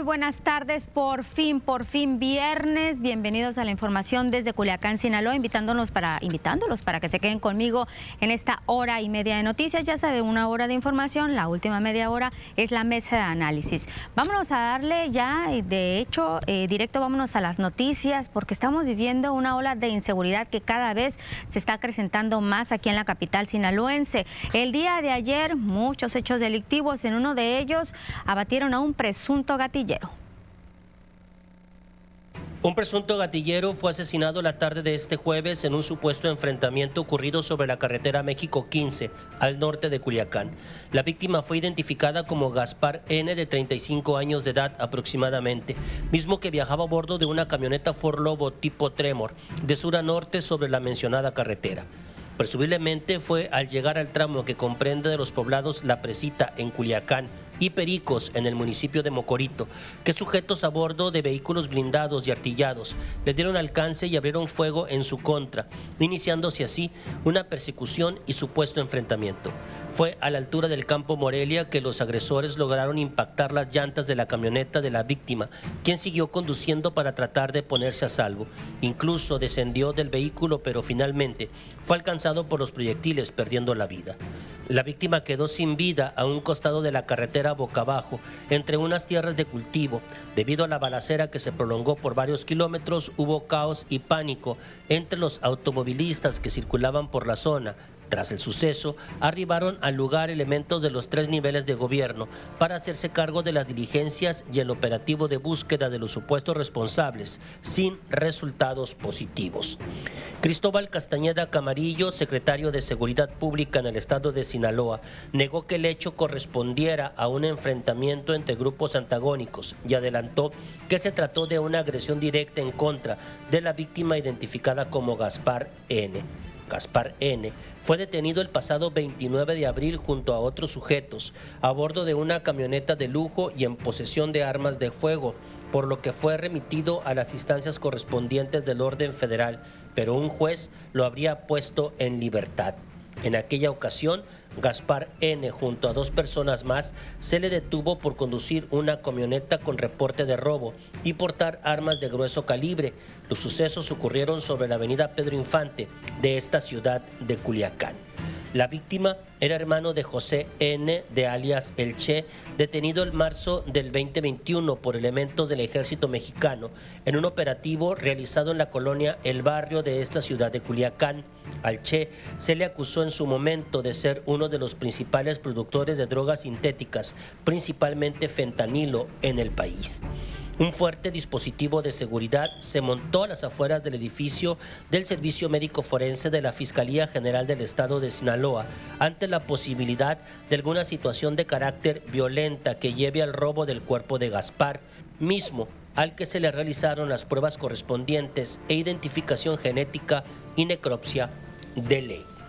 Muy buenas tardes. Por fin, por fin viernes. Bienvenidos a la información desde Culiacán, Sinaloa, invitándonos para, invitándolos para que se queden conmigo en esta hora y media de noticias. Ya sabe, una hora de información, la última media hora es la mesa de análisis. Vámonos a darle ya, de hecho, eh, directo vámonos a las noticias, porque estamos viviendo una ola de inseguridad que cada vez se está acrecentando más aquí en la capital sinaloense. El día de ayer, muchos hechos delictivos, en uno de ellos abatieron a un presunto gatillero. Un presunto gatillero fue asesinado la tarde de este jueves en un supuesto enfrentamiento ocurrido sobre la carretera México 15, al norte de Culiacán. La víctima fue identificada como Gaspar N, de 35 años de edad aproximadamente, mismo que viajaba a bordo de una camioneta Ford Lobo tipo Tremor, de sur a norte sobre la mencionada carretera. Presumiblemente fue al llegar al tramo que comprende de los poblados La Presita en Culiacán y Pericos en el municipio de Mocorito, que sujetos a bordo de vehículos blindados y artillados le dieron alcance y abrieron fuego en su contra, iniciándose así una persecución y supuesto enfrentamiento. Fue a la altura del campo Morelia que los agresores lograron impactar las llantas de la camioneta de la víctima, quien siguió conduciendo para tratar de ponerse a salvo. Incluso descendió del vehículo, pero finalmente fue alcanzado por los proyectiles, perdiendo la vida. La víctima quedó sin vida a un costado de la carretera boca abajo, entre unas tierras de cultivo. Debido a la balacera que se prolongó por varios kilómetros, hubo caos y pánico entre los automovilistas que circulaban por la zona. Tras el suceso, arribaron al lugar elementos de los tres niveles de gobierno para hacerse cargo de las diligencias y el operativo de búsqueda de los supuestos responsables, sin resultados positivos. Cristóbal Castañeda Camarillo, secretario de Seguridad Pública en el estado de Sinaloa, negó que el hecho correspondiera a un enfrentamiento entre grupos antagónicos y adelantó que se trató de una agresión directa en contra de la víctima identificada como Gaspar N. Gaspar N., fue detenido el pasado 29 de abril junto a otros sujetos a bordo de una camioneta de lujo y en posesión de armas de fuego, por lo que fue remitido a las instancias correspondientes del orden federal, pero un juez lo habría puesto en libertad. En aquella ocasión, Gaspar N., junto a dos personas más, se le detuvo por conducir una camioneta con reporte de robo y portar armas de grueso calibre. Los sucesos ocurrieron sobre la avenida Pedro Infante de esta ciudad de Culiacán. La víctima era hermano de José N. de alias El Che, detenido en marzo del 2021 por elementos del ejército mexicano en un operativo realizado en la colonia El Barrio de esta ciudad de Culiacán. Al Che se le acusó en su momento de ser uno de los principales productores de drogas sintéticas, principalmente fentanilo, en el país. Un fuerte dispositivo de seguridad se montó a las afueras del edificio del Servicio Médico Forense de la Fiscalía General del Estado de Sinaloa ante la posibilidad de alguna situación de carácter violenta que lleve al robo del cuerpo de Gaspar, mismo al que se le realizaron las pruebas correspondientes e identificación genética y necropsia de ley.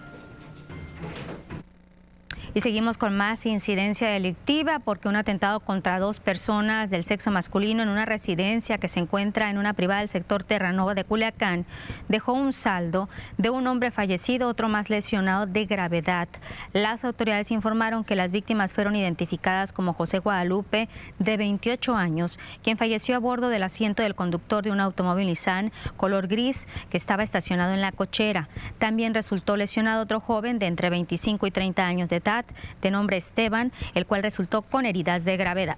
Y seguimos con más incidencia delictiva porque un atentado contra dos personas del sexo masculino en una residencia que se encuentra en una privada del sector Terranova de Culiacán dejó un saldo de un hombre fallecido, otro más lesionado de gravedad. Las autoridades informaron que las víctimas fueron identificadas como José Guadalupe, de 28 años, quien falleció a bordo del asiento del conductor de un automóvil Nissan color gris que estaba estacionado en la cochera. También resultó lesionado otro joven de entre 25 y 30 años de edad de nombre Esteban, el cual resultó con heridas de gravedad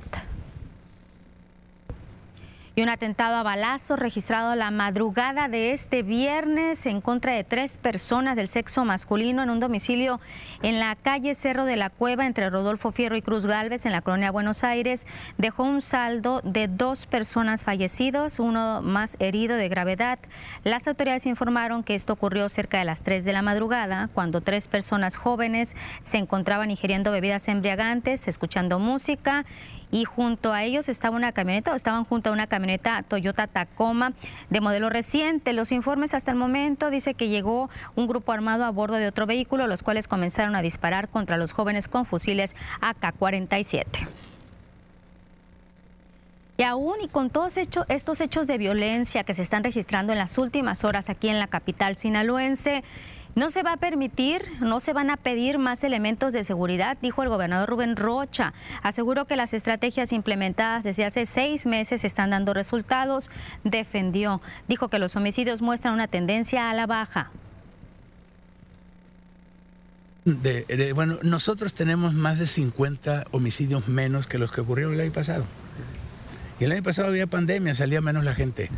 y un atentado a balazo registrado la madrugada de este viernes en contra de tres personas del sexo masculino en un domicilio en la calle Cerro de la Cueva entre Rodolfo Fierro y Cruz Galvez en la colonia Buenos Aires dejó un saldo de dos personas fallecidos, uno más herido de gravedad. Las autoridades informaron que esto ocurrió cerca de las 3 de la madrugada cuando tres personas jóvenes se encontraban ingiriendo bebidas embriagantes, escuchando música y junto a ellos estaba una camioneta o estaban junto a una camioneta Toyota Tacoma de modelo reciente. Los informes hasta el momento dice que llegó un grupo armado a bordo de otro vehículo, los cuales comenzaron a disparar contra los jóvenes con fusiles AK-47. Y aún y con todos estos hechos de violencia que se están registrando en las últimas horas aquí en la capital sinaloense, No se va a permitir, no se van a pedir más elementos de seguridad, dijo el gobernador Rubén Rocha. Aseguró que las estrategias implementadas desde hace seis meses están dando resultados. Defendió, dijo que los homicidios muestran una tendencia a la baja. bueno, nosotros tenemos más de 50 homicidios menos que los que ocurrieron el año pasado. Y el año pasado había pandemia, salía menos la gente.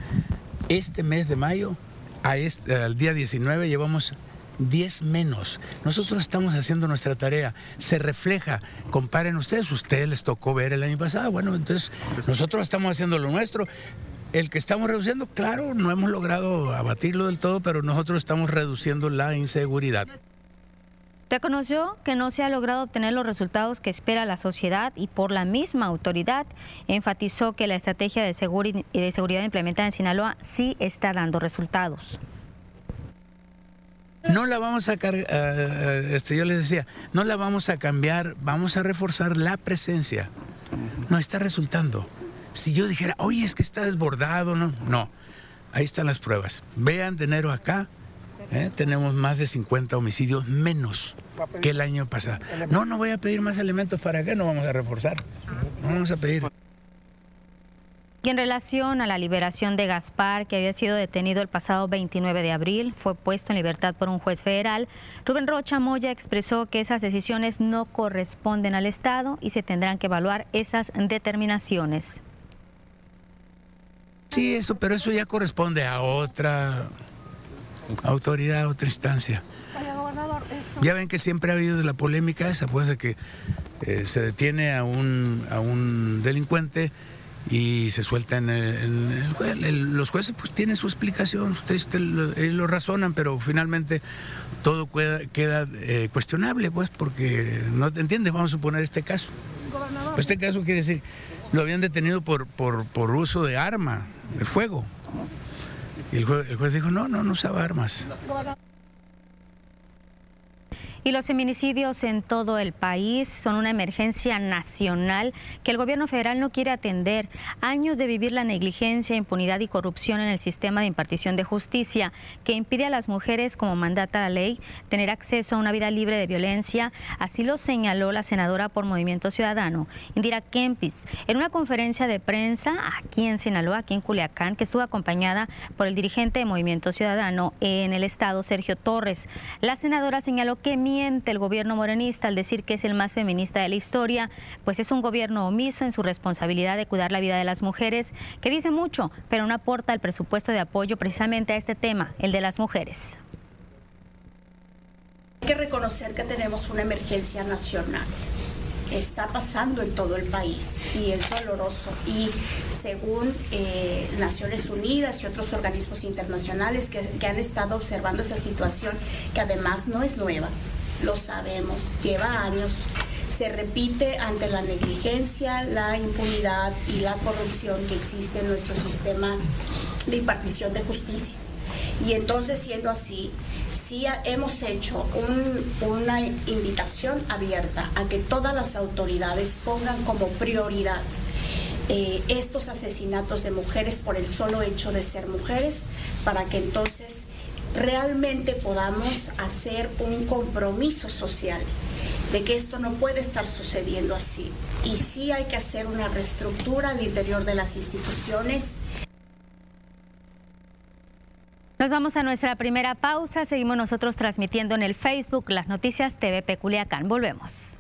Este mes de mayo, al día 19, llevamos 10 menos. Nosotros estamos haciendo nuestra tarea. Se refleja, comparen ustedes, ustedes les tocó ver el año pasado. Bueno, entonces nosotros estamos haciendo lo nuestro. El que estamos reduciendo, claro, no hemos logrado abatirlo del todo, pero nosotros estamos reduciendo la inseguridad. Reconoció que no se ha logrado obtener los resultados que espera la sociedad y por la misma autoridad enfatizó que la estrategia de, de seguridad implementada en Sinaloa sí está dando resultados. No la vamos a cargar, eh, este, yo les decía, no la vamos a cambiar, vamos a reforzar la presencia. No está resultando. Si yo dijera, oye, es que está desbordado, no, no. Ahí están las pruebas. Vean de enero acá, ¿eh? tenemos más de 50 homicidios menos que el año pasado. No, no voy a pedir más elementos para qué, no vamos a reforzar. No vamos a pedir. Y en relación a la liberación de Gaspar, que había sido detenido el pasado 29 de abril, fue puesto en libertad por un juez federal, Rubén Rocha Moya expresó que esas decisiones no corresponden al Estado y se tendrán que evaluar esas determinaciones. Sí, eso, pero eso ya corresponde a otra autoridad, a otra instancia. Ya ven que siempre ha habido la polémica esa, pues de que eh, se detiene a un, a un delincuente y se suelta en, el, los jueces pues tienen su explicación, ustedes lo, razonan, pero finalmente todo queda, eh, cuestionable, pues, porque no te entiendes, vamos a suponer este caso. Pues este caso quiere decir, lo habían detenido por, por, por uso de arma, de fuego. Y el juez, el juez dijo, no, no, no usaba armas. Y los feminicidios en todo el país son una emergencia nacional que el gobierno federal no quiere atender. Años de vivir la negligencia, impunidad y corrupción en el sistema de impartición de justicia que impide a las mujeres, como mandata la ley, tener acceso a una vida libre de violencia. Así lo señaló la senadora por Movimiento Ciudadano, Indira Kempis, en una conferencia de prensa aquí en Sinaloa, aquí en Culiacán, que estuvo acompañada por el dirigente de Movimiento Ciudadano en el estado, Sergio Torres. La senadora señaló que mi el gobierno morenista al decir que es el más feminista de la historia, pues es un gobierno omiso en su responsabilidad de cuidar la vida de las mujeres, que dice mucho, pero no aporta el presupuesto de apoyo precisamente a este tema, el de las mujeres. Hay que reconocer que tenemos una emergencia nacional está pasando en todo el país y es doloroso. Y según eh, Naciones Unidas y otros organismos internacionales que, que, han estado observando esa situación, que además no es nueva, lo sabemos, lleva años, se repite ante la negligencia, la impunidad y la corrupción que existe en nuestro sistema de impartición de justicia. Y entonces, siendo así, sí hemos hecho una invitación abierta a que todas las autoridades pongan como prioridad eh, estos asesinatos de mujeres por el solo hecho de ser mujeres, para que entonces realmente podamos hacer un compromiso social de que esto no puede estar sucediendo así. Y sí hay que hacer una reestructura al interior de las instituciones. Nos vamos a nuestra primera pausa. Seguimos nosotros transmitiendo en el Facebook las noticias TVP Culiacán. Volvemos.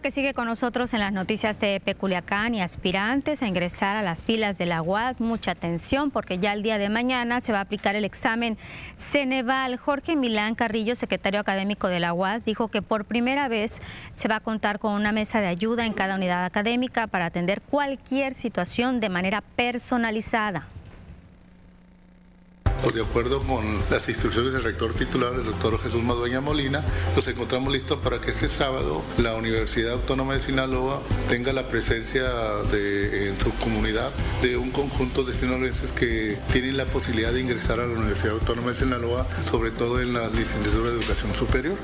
Que sigue con nosotros en las noticias de Peculiacán y aspirantes a ingresar a las filas de la UAS, mucha atención porque ya el día de mañana se va a aplicar el examen Ceneval. Jorge Milán Carrillo, secretario académico de la UAS, dijo que por primera vez se va a contar con una mesa de ayuda en cada unidad académica para atender cualquier situación de manera personalizada de acuerdo con las instrucciones del rector titular, el doctor Jesús Madueña Molina, nos encontramos listos para que este sábado la Universidad Autónoma de Sinaloa tenga la presencia de, en su comunidad de un conjunto de sinaloenses que tienen la posibilidad de ingresar a la Universidad Autónoma de Sinaloa, sobre todo en las licenciaturas de educación superior.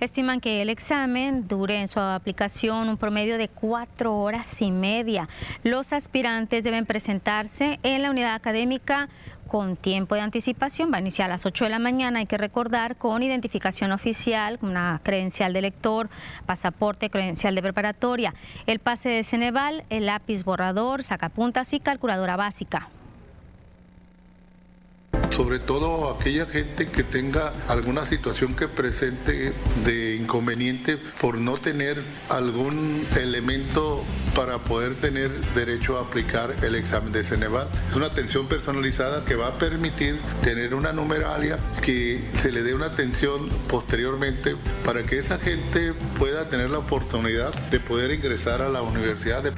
Estiman que el examen dure en su aplicación un promedio de cuatro horas y media. Los aspirantes deben presentarse en la unidad académica con tiempo de anticipación. Va a iniciar a las 8 de la mañana, hay que recordar, con identificación oficial, una credencial de lector, pasaporte, credencial de preparatoria, el pase de Ceneval, el lápiz borrador, sacapuntas y calculadora básica sobre todo aquella gente que tenga alguna situación que presente de inconveniente por no tener algún elemento para poder tener derecho a aplicar el examen de Ceneval. Es una atención personalizada que va a permitir tener una numeralia que se le dé una atención posteriormente para que esa gente pueda tener la oportunidad de poder ingresar a la universidad. De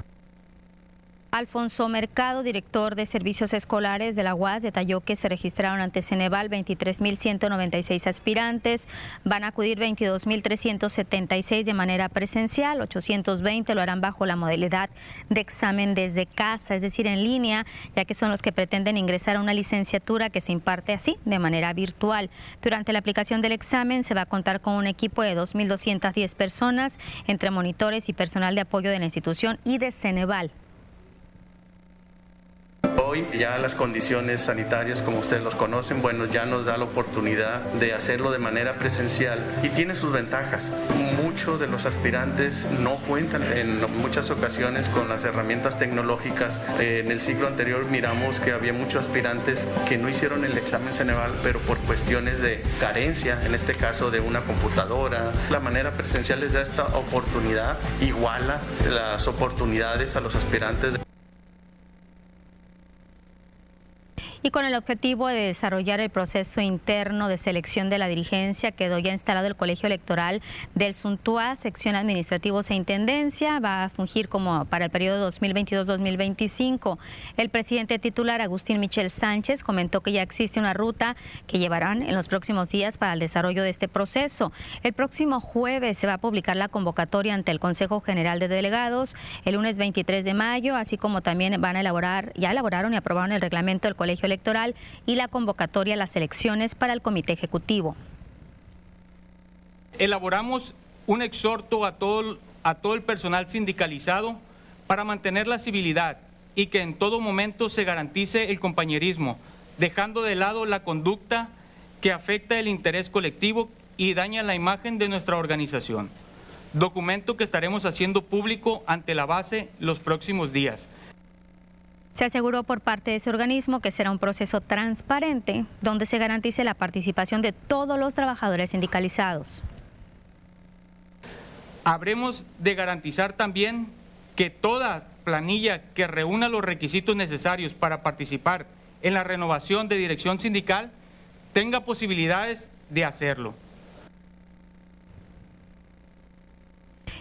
Alfonso Mercado, director de servicios escolares de la UAS, detalló que se registraron ante Ceneval 23.196 aspirantes, van a acudir 22.376 de manera presencial, 820 lo harán bajo la modalidad de examen desde casa, es decir, en línea, ya que son los que pretenden ingresar a una licenciatura que se imparte así, de manera virtual. Durante la aplicación del examen se va a contar con un equipo de 2.210 personas, entre monitores y personal de apoyo de la institución y de Ceneval. Hoy ya las condiciones sanitarias, como ustedes los conocen, bueno, ya nos da la oportunidad de hacerlo de manera presencial y tiene sus ventajas. Muchos de los aspirantes no cuentan en muchas ocasiones con las herramientas tecnológicas. en el ciclo anterior miramos que había muchos aspirantes que no hicieron el examen Ceneval, pero por cuestiones de carencia, en este caso de una computadora. La manera presencial les da esta oportunidad, iguala las oportunidades a los aspirantes. Y con el objetivo de desarrollar el proceso interno de selección de la dirigencia quedó ya instalado el Colegio Electoral del Suntua, sección administrativos e intendencia, va a fungir como para el periodo 2022-2025. El presidente titular Agustín Michel Sánchez comentó que ya existe una ruta que llevarán en los próximos días para el desarrollo de este proceso. El próximo jueves se va a publicar la convocatoria ante el Consejo General de Delegados, el lunes 23 de mayo, así como también van a elaborar, ya elaboraron y aprobaron el reglamento del Colegio electoral y la convocatoria a las elecciones para el Comité Ejecutivo. Elaboramos un exhorto a todo, a todo el personal sindicalizado para mantener la civilidad y que en todo momento se garantice el compañerismo, dejando de lado la conducta que afecta el interés colectivo y daña la imagen de nuestra organización. Documento que estaremos haciendo público ante la base los próximos días. Se aseguró por parte de ese organismo que será un proceso transparente donde se garantice la participación de todos los trabajadores sindicalizados. Habremos de garantizar también que toda planilla que reúna los requisitos necesarios para participar en la renovación de dirección sindical tenga posibilidades de hacerlo.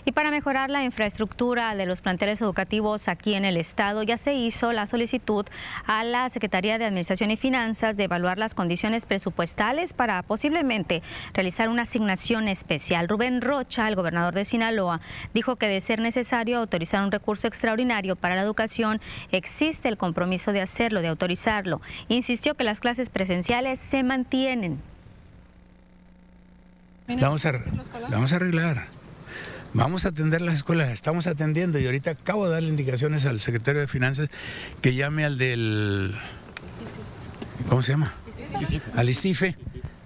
Y para mejorar la infraestructura de los planteles educativos aquí en el estado, ya se hizo la solicitud a la Secretaría de Administración y Finanzas de evaluar las condiciones presupuestales para posiblemente realizar una asignación especial. Rubén Rocha, el gobernador de Sinaloa, dijo que de ser necesario autorizar un recurso extraordinario para la educación, existe el compromiso de hacerlo, de autorizarlo. Insistió que las clases presenciales se mantienen. Vamos a, vamos a arreglar. Vamos a atender las escuelas, estamos atendiendo y ahorita acabo de darle indicaciones al secretario de Finanzas que llame al del... ¿Cómo se llama? Al ICIFE.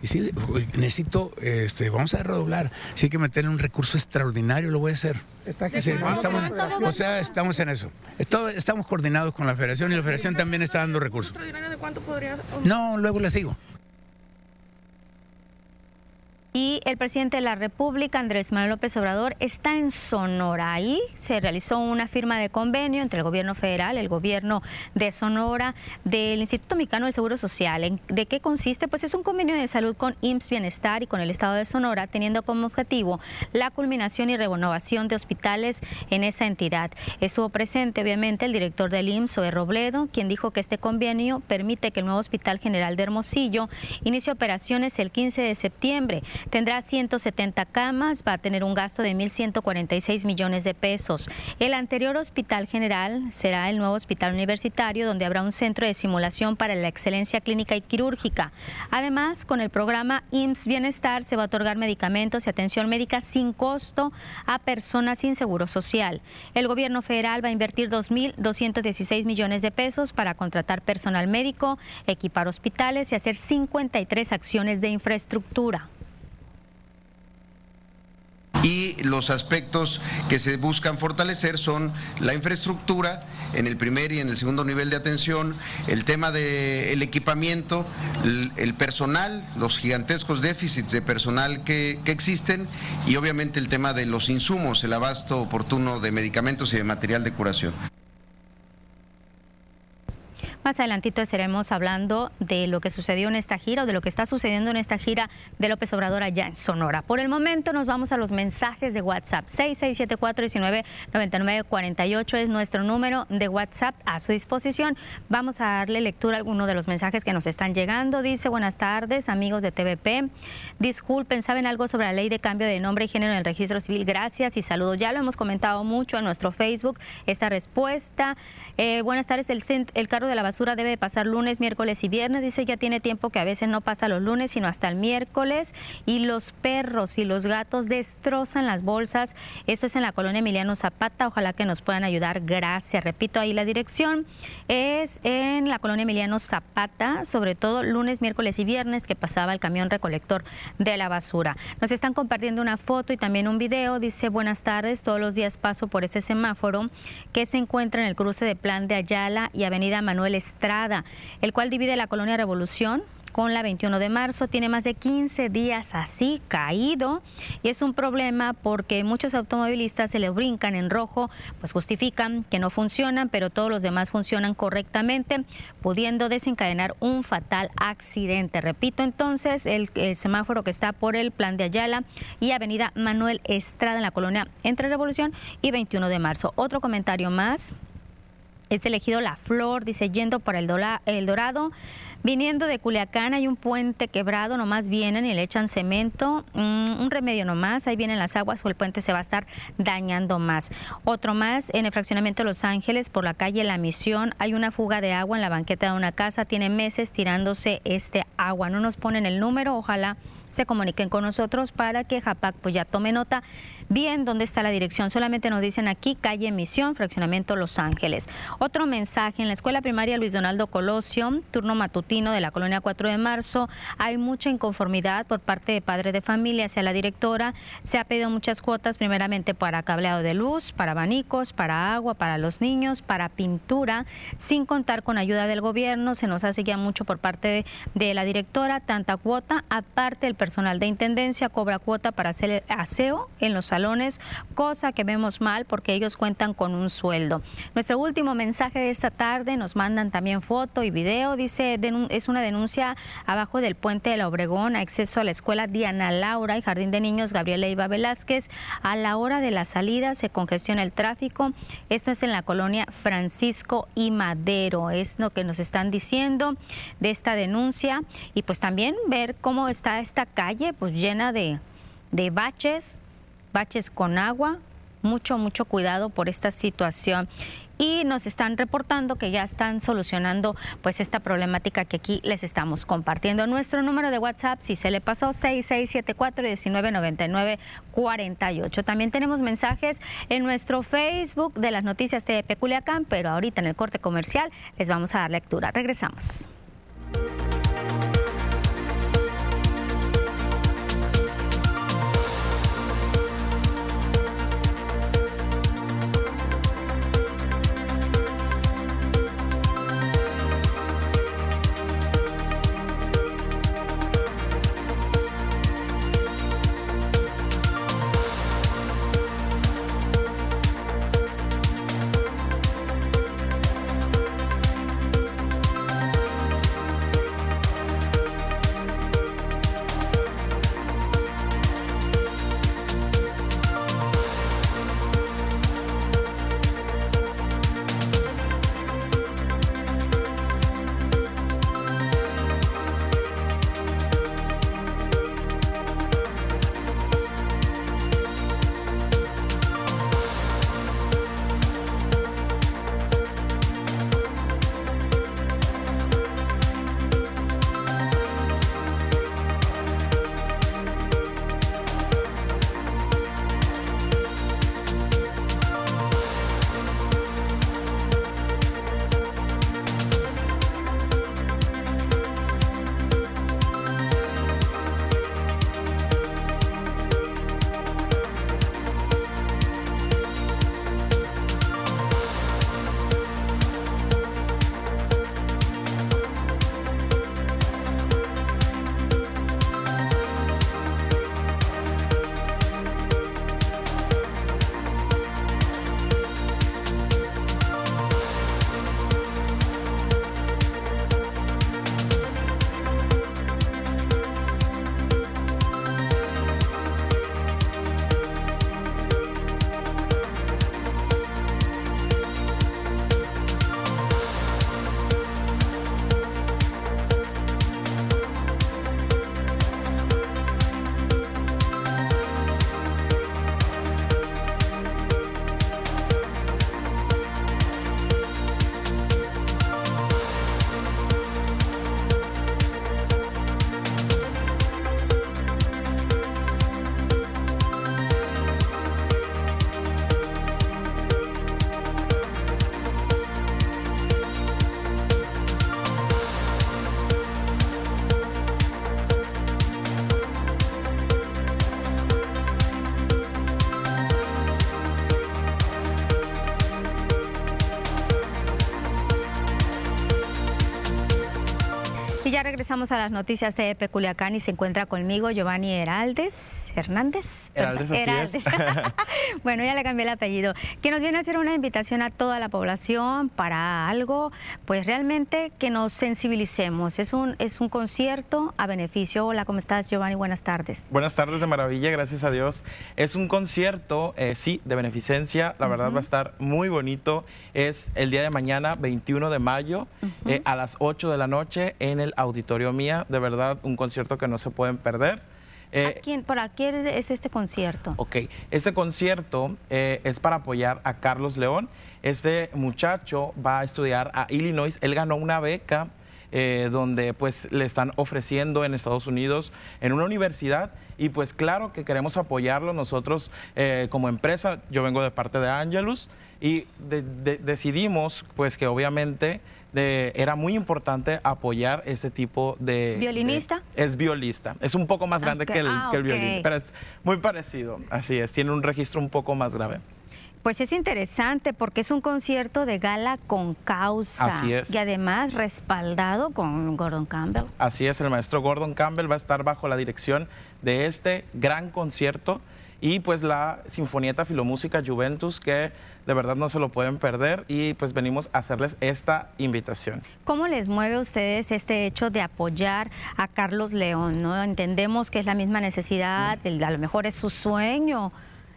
Y si necesito, este, vamos a redoblar. Si hay que meterle un recurso extraordinario, lo voy a hacer. estamos, o sea, estamos en eso. estamos coordinados con la federación y la federación también está dando recursos. ¿De cuánto podría? No, luego les digo. Y el presidente de la República, Andrés Manuel López Obrador, está en Sonora. Ahí se realizó una firma de convenio entre el gobierno federal, el gobierno de Sonora, del Instituto Mexicano del Seguro Social. ¿De qué consiste? Pues es un convenio de salud con IMSS Bienestar y con el Estado de Sonora, teniendo como objetivo la culminación y renovación de hospitales en esa entidad. Estuvo presente, obviamente, el director del IMSS, Oe Robledo, quien dijo que este convenio permite que el nuevo Hospital General de Hermosillo inicie operaciones el 15 de septiembre. Tendrá 170 camas, va a tener un gasto de 1.146 millones de pesos. El anterior Hospital General será el nuevo Hospital Universitario, donde habrá un centro de simulación para la excelencia clínica y quirúrgica. Además, con el programa IMSS Bienestar se va a otorgar medicamentos y atención médica sin costo a personas sin seguro social. El gobierno federal va a invertir 2.216 millones de pesos para contratar personal médico, equipar hospitales y hacer 53 acciones de infraestructura y los aspectos que se buscan fortalecer son la infraestructura en el primer y en el segundo nivel de atención, el tema del equipamiento, el, personal, los gigantescos déficits de personal que, que existen y obviamente el tema de los insumos, el abasto oportuno de medicamentos y de material de curación. Más adelantito estaremos hablando de lo que sucedió en esta gira o de lo que está sucediendo en esta gira de López Obrador allá en Sonora. Por el momento nos vamos a los mensajes de WhatsApp. 6674-199948 es nuestro número de WhatsApp a su disposición. Vamos a darle lectura a algunos de los mensajes que nos están llegando. Dice, buenas tardes, amigos de TVP. Disculpen, ¿saben algo sobre la ley de cambio de nombre y género en el registro civil? Gracias y saludos. Ya lo hemos comentado mucho en nuestro Facebook, esta respuesta. Eh, buenas tardes, el, el carro de la basura debe pasar lunes, miércoles y viernes. Dice ya tiene tiempo que a veces no pasa los lunes, sino hasta el miércoles. Y los perros y los gatos destrozan las bolsas. Esto es en la colonia Emiliano Zapata. Ojalá que nos puedan ayudar. Gracias. Repito, ahí la dirección es en la colonia Emiliano Zapata, sobre todo lunes, miércoles y viernes que pasaba el camión recolector de la basura. Nos están compartiendo una foto y también un video. Dice, buenas tardes, todos los días paso por este semáforo que se encuentra en el cruce de Plan de Ayala y Avenida Manuel Estrada, el cual divide la colonia Revolución con la 21 de marzo. Tiene más de 15 días así caído y es un problema porque muchos automovilistas se le brincan en rojo, pues justifican que no funcionan, pero todos los demás funcionan correctamente, pudiendo desencadenar un fatal accidente. Repito entonces, el, el semáforo que está por el plan de Ayala y Avenida Manuel Estrada en la colonia Entre Revolución y 21 de marzo. Otro comentario más. Es elegido La Flor, dice, yendo por el, el Dorado. Viniendo de Culiacán hay un puente quebrado, nomás vienen y le echan cemento, mm, un remedio nomás, ahí vienen las aguas o el puente se va a estar dañando más. Otro más, en el fraccionamiento Los Ángeles, por la calle La Misión, hay una fuga de agua en la banqueta de una casa, tiene meses tirándose este agua, no nos ponen el número, ojalá se comuniquen con nosotros para que Japac pues ya tome nota bien dónde está la dirección. Solamente nos dicen aquí calle Misión, fraccionamiento Los Ángeles. Otro mensaje en la escuela primaria Luis Donaldo Colosio, turno matutino de la colonia 4 de marzo, hay mucha inconformidad por parte de padres de familia hacia la directora. Se ha pedido muchas cuotas, primeramente para cableado de luz, para abanicos, para agua, para los niños, para pintura, sin contar con ayuda del gobierno. Se nos hace ya mucho por parte de, de la directora, tanta cuota. Aparte, el personal de intendencia cobra cuota para hacer aseo en los salones, cosa que vemos mal porque ellos cuentan con un sueldo. Nuestro último mensaje de esta tarde nos mandan también foto y video. Dice, es una denuncia abajo del puente de la Obregón, acceso a la escuela Diana Laura y Jardín de Niños Gabriela Iba Velázquez. A la hora de la salida se congestiona el tráfico. Esto es en la colonia Francisco y Madero. Es lo que nos están diciendo de esta denuncia. Y pues también ver cómo está esta calle, pues llena de, de baches, baches con agua, mucho, mucho cuidado por esta situación. Y nos están reportando que ya están solucionando pues esta problemática que aquí les estamos compartiendo. Nuestro número de WhatsApp, si se le pasó, 6674-1999-48. También tenemos mensajes en nuestro Facebook de las noticias de Peculiacán, pero ahorita en el corte comercial les vamos a dar lectura. Regresamos. Regresamos a las noticias de Peculiacán y se encuentra conmigo Giovanni Heraldes Hernández. Heraldes, así es. bueno, ya le cambié el apellido. Que nos viene a hacer una invitación a toda la población para algo, pues realmente que nos sensibilicemos. Es un, es un concierto a beneficio. Hola, ¿cómo estás, Giovanni? Buenas tardes. Buenas tardes de maravilla, gracias a Dios. Es un concierto, eh, sí, de beneficencia. La verdad va a estar muy bonito. Es el día de mañana, 21 de mayo, eh, a las 8 de la noche en el Auditorio Mía. De verdad, un concierto que no se pueden perder. Eh, quién, ¿Para quién es este concierto? Ok, este concierto eh, es para apoyar a Carlos León. Este muchacho va a estudiar a Illinois. Él ganó una beca eh, donde pues le están ofreciendo en Estados Unidos en una universidad y pues claro que queremos apoyarlo nosotros como empresa. Yo vengo de parte de Angelus y decidimos pues que obviamente era muy importante apoyar ese tipo de... ¿Violinista? es violista. Es un poco más grande que, el, ah, violín, pero es muy parecido. Así es, tiene un registro un poco más grave. Pues es interesante porque es un concierto de gala con causa. Así es. Y además respaldado con Gordon Campbell. Así es, el maestro Gordon Campbell va a estar bajo la dirección de este gran concierto y pues la Sinfonieta Filomúsica Juventus que de verdad no se lo pueden perder y pues venimos a hacerles esta invitación. ¿Cómo les mueve a ustedes este hecho de apoyar a Carlos León? ¿no? Entendemos que es la misma necesidad, a lo mejor es su sueño.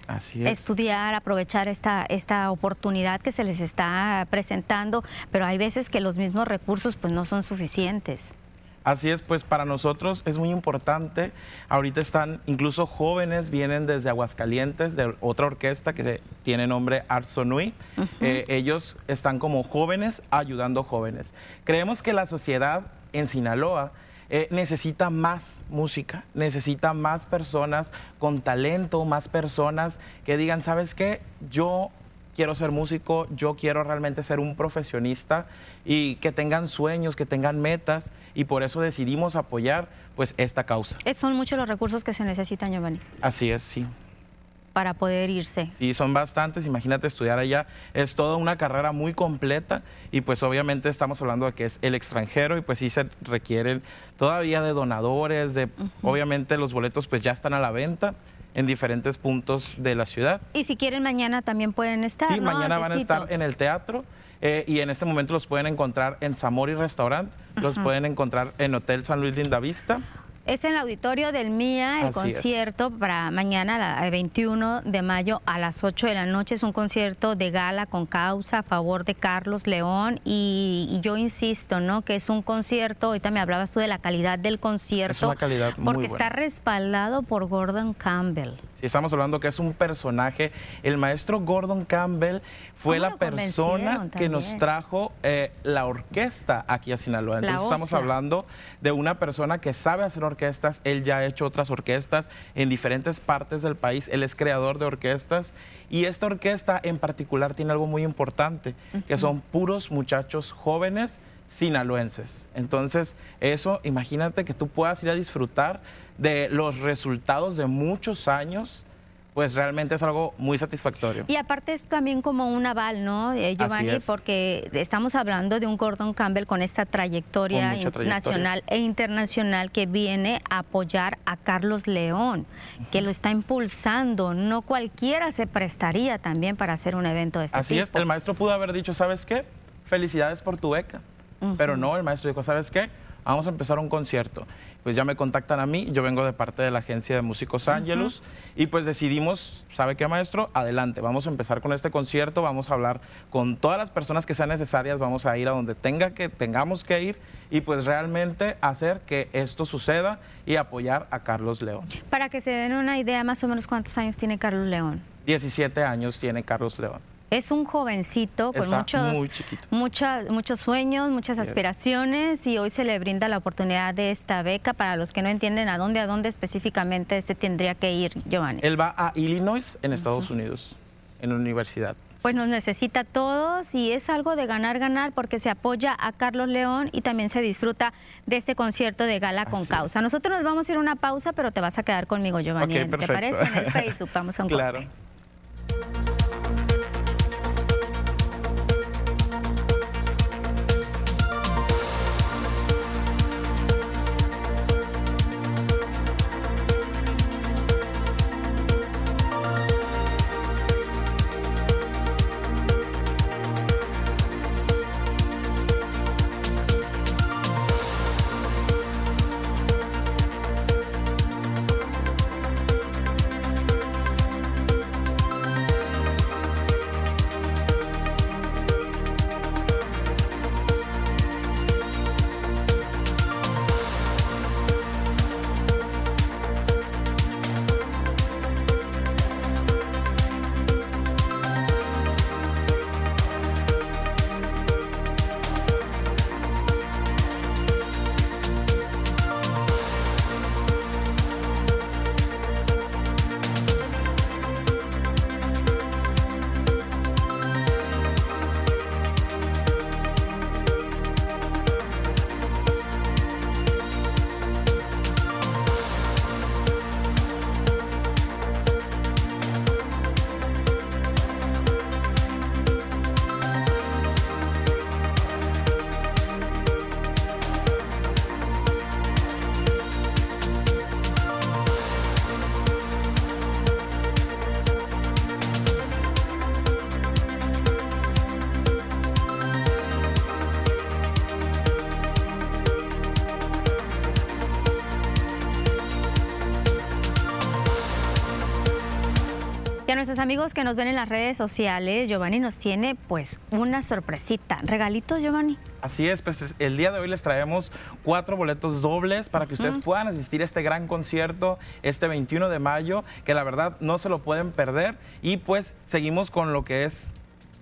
Así es. estudiar, aprovechar esta, esta oportunidad que se les está presentando, pero hay veces que los mismos recursos pues no son suficientes. Así es, pues para nosotros es muy importante. Ahorita están, incluso jóvenes vienen desde Aguascalientes, de otra orquesta que tiene nombre Arsonui. Eh, ellos están como jóvenes ayudando jóvenes. Creemos que la sociedad en Sinaloa eh, necesita más música, necesita más personas con talento, más personas que digan, ¿sabes qué? Yo quiero ser músico, yo quiero realmente ser un profesionista y que tengan sueños, que tengan metas y por eso decidimos apoyar pues esta causa. Son muchos los recursos que se necesitan, Giovanni. Así es, sí. Para poder irse. Sí, son bastantes. Imagínate estudiar allá. Es toda una carrera muy completa y pues obviamente estamos hablando de que es el extranjero y pues sí se requieren todavía de donadores, de obviamente los boletos pues ya están a la venta en diferentes puntos de la ciudad. Y si quieren mañana también pueden estar. Sí, mañana van a estar en el teatro eh, y en este momento los pueden encontrar en Zamori Restaurant, los pueden encontrar en Hotel San Luis Lindavista es en el auditorio del MIA, el concierto para mañana, el 21 de mayo a las 8 de la noche. Es un concierto de gala con causa a favor de Carlos León. Y, yo insisto, ¿no? Que es un concierto, ahorita me hablabas tú de la calidad del concierto. Es una calidad muy Porque está respaldado por Gordon Campbell. Sí, estamos hablando que es un personaje. El maestro Gordon Campbell fue la persona que nos trajo eh, la orquesta aquí a Sinaloa. Entonces estamos hablando de una persona que sabe hacer orquestas. Él ya ha hecho otras orquestas en diferentes partes del país. Él es creador de orquestas. Y esta orquesta en particular tiene algo muy importante, que son puros muchachos jóvenes sinaloenses. Entonces, eso, imagínate que tú puedas ir a disfrutar de los resultados de muchos años pues realmente es algo muy satisfactorio. Y aparte es también como un aval, ¿no, eh, Giovanni? Porque estamos hablando de un Gordon Campbell con esta trayectoria, nacional e internacional que viene a apoyar a Carlos León, que lo está impulsando. No cualquiera se prestaría también para hacer un evento de este Así es, el maestro pudo haber dicho, ¿sabes qué? Felicidades por tu beca. Pero no, el maestro dijo, ¿sabes qué? Vamos a empezar un concierto pues ya me contactan a mí, yo vengo de parte de la agencia de músicos Ángelus y pues decidimos, ¿sabe qué maestro? Adelante, vamos a empezar con este concierto, vamos a hablar con todas las personas que sean necesarias, vamos a ir a donde tenga que, tengamos que ir y pues realmente hacer que esto suceda y apoyar a Carlos León. Para que se den una idea más o menos cuántos años tiene Carlos León. 17 años tiene Carlos León. Es un jovencito con muchos, muchos sueños, muchas aspiraciones y hoy se le brinda la oportunidad de esta beca para los que no entienden a dónde, a dónde específicamente se tendría que ir, Giovanni. Él va a Illinois, en Estados Unidos, en la universidad. Pues nos necesita a todos y es algo de ganar, ganar porque se apoya a Carlos León y también se disfruta de este concierto de gala con causa. Nosotros nos vamos a ir a una pausa, pero te vas a quedar conmigo, Giovanni. ¿Te parece? En el Facebook, vamos a un Claro. Nuestros amigos que nos ven en las redes sociales, Giovanni nos tiene pues una sorpresita. ¿Regalitos, Giovanni? Así es, pues el día de hoy les traemos cuatro boletos dobles para que ustedes puedan asistir a este gran concierto este 21 de mayo, que la verdad no se lo pueden perder. Y pues seguimos con lo que es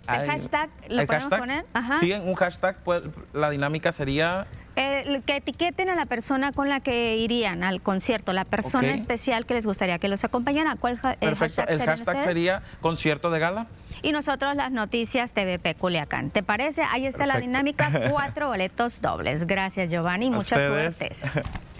el hashtag, ¿lo podemos poner? Ajá. Siguen un hashtag, pues la dinámica sería... que etiqueten a la persona con la que irían al concierto, la persona especial que les gustaría que los acompañara. ¿Cuál Perfecto, el hashtag, sería concierto de gala. Y nosotros las noticias TVP Culiacán. ¿Te parece? Ahí está la dinámica, cuatro boletos dobles. Gracias Giovanni, muchas suertes.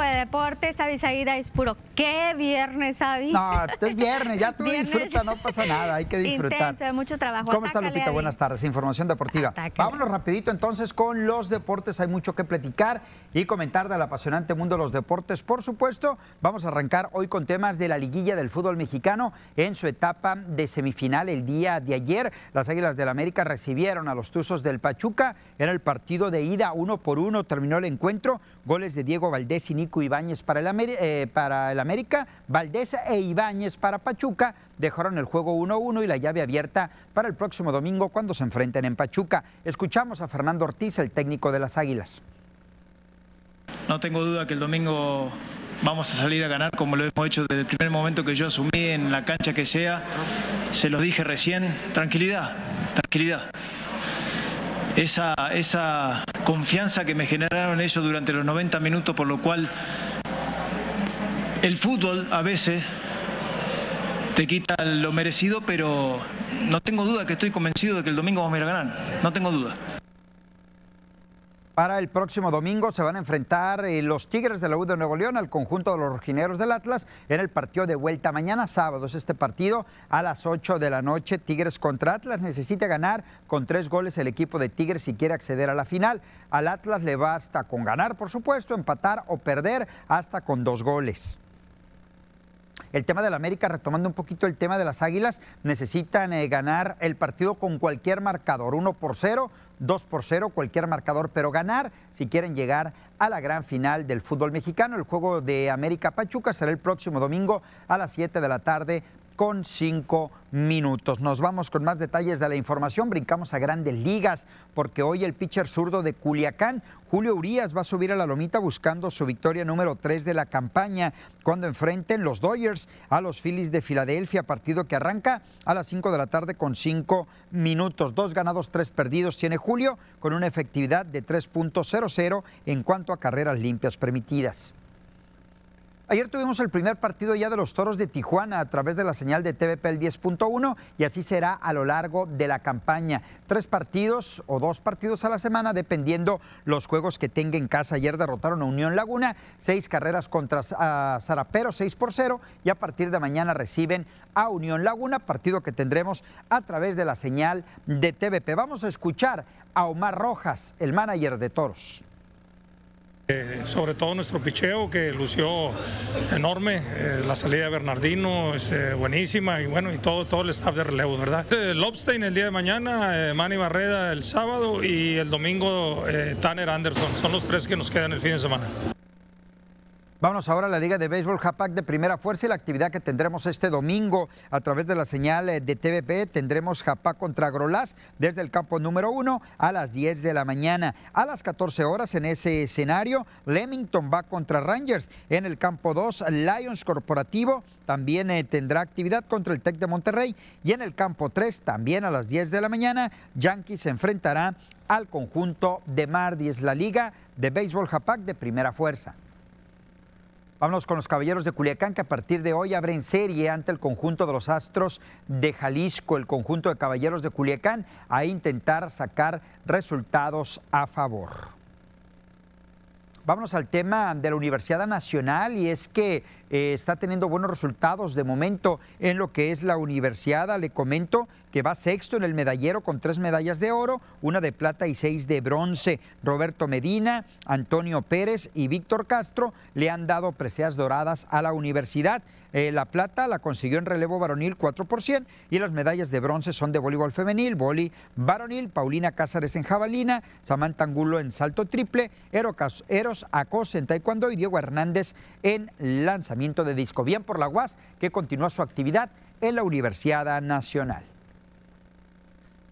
deportes, Avi Saída es puro. ¿Qué viernes, Avi? No, es viernes, ya tú disfruta, no pasa nada, hay que disfrutar. Intenso, mucho trabajo. ¿Cómo está Lupita? Buenas tardes, información deportiva. Vámonos rapidito entonces con los deportes, hay mucho que platicar y comentar del apasionante mundo de los deportes. Por supuesto, vamos a arrancar hoy con temas de la liguilla del fútbol mexicano en su etapa de semifinal el día de ayer. Las Águilas del América recibieron a los Tuzos del Pachuca. Era el partido de ida, uno por uno terminó el encuentro. Goles de Diego Valdés y Nico Ibáñez para el, eh, para el América, Valdés e Ibáñez para Pachuca dejaron el juego 1-1 y la llave abierta para el próximo domingo cuando se enfrenten en Pachuca. Escuchamos a Fernando Ortiz, el técnico de las Águilas. No tengo duda que el domingo vamos a salir a ganar como lo hemos hecho desde el primer momento que yo asumí en la cancha que sea. Se los dije recién, tranquilidad, tranquilidad. Esa, esa confianza que me generaron ellos durante los 90 minutos, por lo cual el fútbol a veces te quita lo merecido, pero no tengo duda que estoy convencido de que el domingo vamos a ir a ganar. No tengo duda. Para el próximo domingo se van a enfrentar eh, los Tigres de la U de Nuevo León al conjunto de los rojineros del Atlas en el partido de vuelta. Mañana sábado es este partido a las 8 de la noche. Tigres contra Atlas necesita ganar con tres goles el equipo de Tigres si quiere acceder a la final. Al Atlas le basta con ganar, por supuesto, empatar o perder hasta con dos goles. El tema del América, retomando un poquito el tema de las Águilas, necesitan eh, ganar el partido con cualquier marcador, 1 por 0, 2 por 0, cualquier marcador, pero ganar si quieren llegar a la gran final del fútbol mexicano. El juego de América Pachuca será el próximo domingo a las 7 de la tarde con cinco minutos. Nos vamos con más detalles de la información. Brincamos a grandes ligas porque hoy el pitcher zurdo de Culiacán, Julio Urias, va a subir a la lomita buscando su victoria número 3 de la campaña cuando enfrenten los Dodgers a los Phillies de Filadelfia, partido que arranca a las 5 de la tarde con cinco minutos. Dos ganados, tres perdidos tiene Julio con una efectividad de 3.00 en cuanto a carreras limpias permitidas. Ayer tuvimos el primer partido ya de los Toros de Tijuana a través de la señal de TVP el 10.1 y así será a lo largo de la campaña. Tres partidos o dos partidos a la semana dependiendo los juegos que tenga en casa. Ayer derrotaron a Unión Laguna, seis carreras contra Zarapero, seis por cero y a partir de mañana reciben a Unión Laguna, partido que tendremos a través de la señal de TVP. Vamos a escuchar a Omar Rojas, el manager de Toros. Eh, sobre todo nuestro picheo que lució enorme, eh, la salida de Bernardino es este, buenísima y bueno, y todo, todo el staff de relevo, ¿verdad? Eh, Lobstein el día de mañana, Manny Barreda el sábado y el domingo Tanner Anderson, son los tres que nos quedan el fin de semana. Vamos ahora a la Liga de Béisbol Japac de primera fuerza y la actividad que tendremos este domingo a través de la señal eh, de TVP. Tendremos Japac contra Grolás desde el campo número uno a las 10 de la mañana. A las 14 horas en ese escenario, Leamington va contra Rangers. En el campo 2, Lions Corporativo también eh, tendrá actividad contra el Tec de Monterrey. Y en el campo 3, también a las 10 de la mañana, Yankees enfrentará al conjunto de Mardi. Es la Liga de Béisbol Japac de primera fuerza. Vámonos con los Caballeros de Culiacán que a partir de hoy abren serie ante el conjunto de los Astros de Jalisco, el conjunto de Caballeros de Culiacán, a intentar sacar resultados a favor. Vámonos al tema de la Universidad Nacional y es que eh, está teniendo buenos resultados de momento en lo que es la universidad. Le comento que va sexto en el medallero con tres medallas de oro, una de plata y seis de bronce. Roberto Medina, Antonio Pérez y Víctor Castro le han dado preseas doradas a la universidad. Eh, la plata la consiguió en relevo varonil 4 y las medallas de bronce son de voleibol femenil, boli varonil, Paulina Cázares en jabalina, Samantha Angulo en salto triple, Eros Acosta en taekwondo y Diego Hernández en lanzamiento de disco. Bien por la UAS que continúa su actividad en la Universidad Nacional.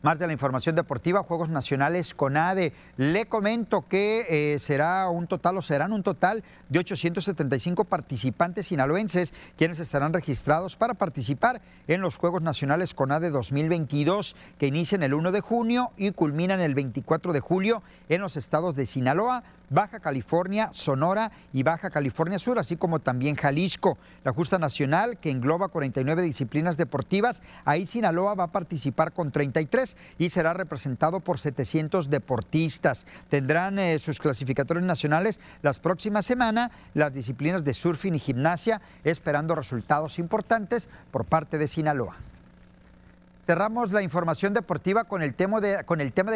Más de la información deportiva, Juegos Nacionales CONADE. Le comento que eh, será un total o serán un total de 875 participantes sinaloenses quienes estarán registrados para participar en los Juegos Nacionales CONADE 2022 que inician el 1 de junio y culminan el 24 de julio en los estados de Sinaloa, Baja California, Sonora y Baja California Sur, así como también Jalisco. La justa nacional, que engloba 49 disciplinas deportivas, ahí Sinaloa va a participar con 33 y será representado por 700 deportistas. Tendrán eh, sus clasificatorios nacionales las próximas semanas las disciplinas de surfing y gimnasia, esperando resultados importantes por parte de Sinaloa. Cerramos la información deportiva con el, tema de,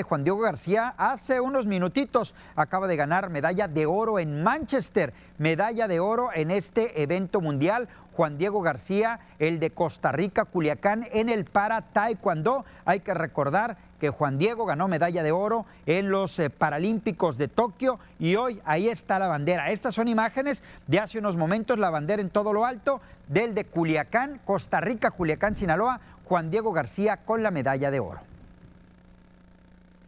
Juan Diego García. Hace unos minutitos acaba de ganar medalla de oro en Manchester, medalla de oro en este evento mundial. Juan Diego García, el de Costa Rica, Culiacán, en el para taekwondo. Hay que recordar que Juan Diego ganó medalla de oro en los eh, Paralímpicos de Tokio y hoy ahí está la bandera. Estas son imágenes de hace unos momentos, la bandera en todo lo alto del de Culiacán, Costa Rica, Culiacán, Sinaloa, Juan Diego García con la medalla de oro.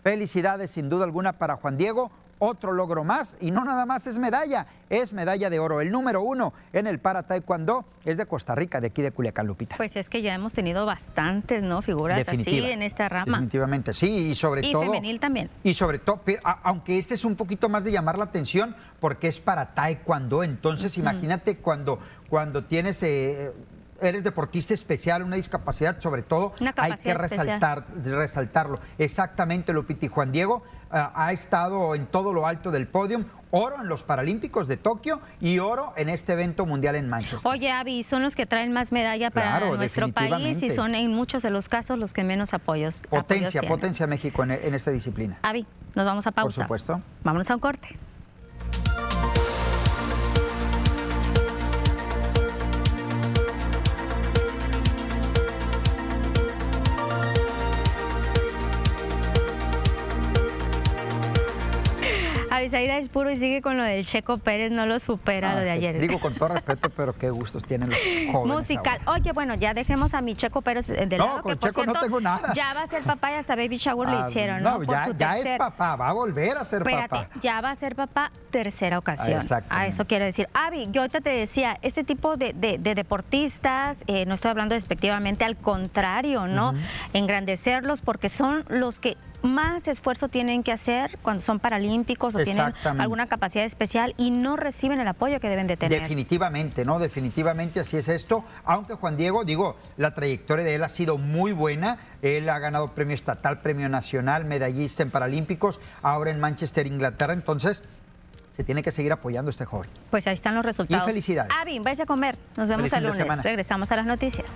Felicidades sin duda alguna para Juan Diego, otro logro más y no nada más es medalla, es medalla de oro. El número uno en el para taekwondo es de Costa Rica, de aquí de Culiacán, Lupita. Pues es que ya hemos tenido bastantes, ¿no? Figuras así en esta rama. Definitivamente, sí, y sobre todo... Y femenil también. Y sobre todo, aunque este es un poquito más de llamar la atención porque es para taekwondo, entonces imagínate cuando, cuando tienes... Eh, eres deportista especial, una discapacidad, sobre todo, hay que resaltar, resaltarlo. Exactamente, Lupita y Juan Diego ah, ha estado en todo lo alto del podio, oro en los Paralímpicos de Tokio y oro en este evento mundial en Manchester. Oye, Avi, son los que traen más medalla para nuestro país y son en muchos de los casos los que menos apoyos. Potencia, potencia México en, en esta disciplina. Avi, nos vamos a pausa. Por supuesto. Vámonos a un corte. Avisaída es puro y sigue con lo del Checo Pérez, no lo supera lo de ayer. Digo con todo respeto, pero qué gustos tienen los jóvenes. Musical. Oye, bueno, ya dejemos a mi Checo Pérez de no, lado. Con que, Checo no tengo nada. Ya va a ser papá y hasta Baby Shower ah, hicieron, ¿no? ya, ya es papá, va a volver a ser Espérate, papá. Ya va a ser papá tercera ocasión. a eso quiero decir. Avi, yo ahorita te decía, este tipo de, deportistas, eh, no estoy hablando despectivamente, al contrario, ¿no? Engrandecerlos porque son los que más esfuerzo tienen que hacer cuando son paralímpicos o tienen alguna capacidad especial y no reciben el apoyo que deben de tener. Definitivamente, ¿no? Definitivamente así es esto. Aunque Juan Diego, digo, la trayectoria de él ha sido muy buena. Él ha ganado premio estatal, premio nacional, medallista en paralímpicos, ahora en Manchester, Inglaterra. Entonces, se tiene que seguir apoyando a este joven. Pues ahí están los resultados. Y felicidades. Avi, vais a comer. Nos vemos el lunes. Regresamos a las noticias.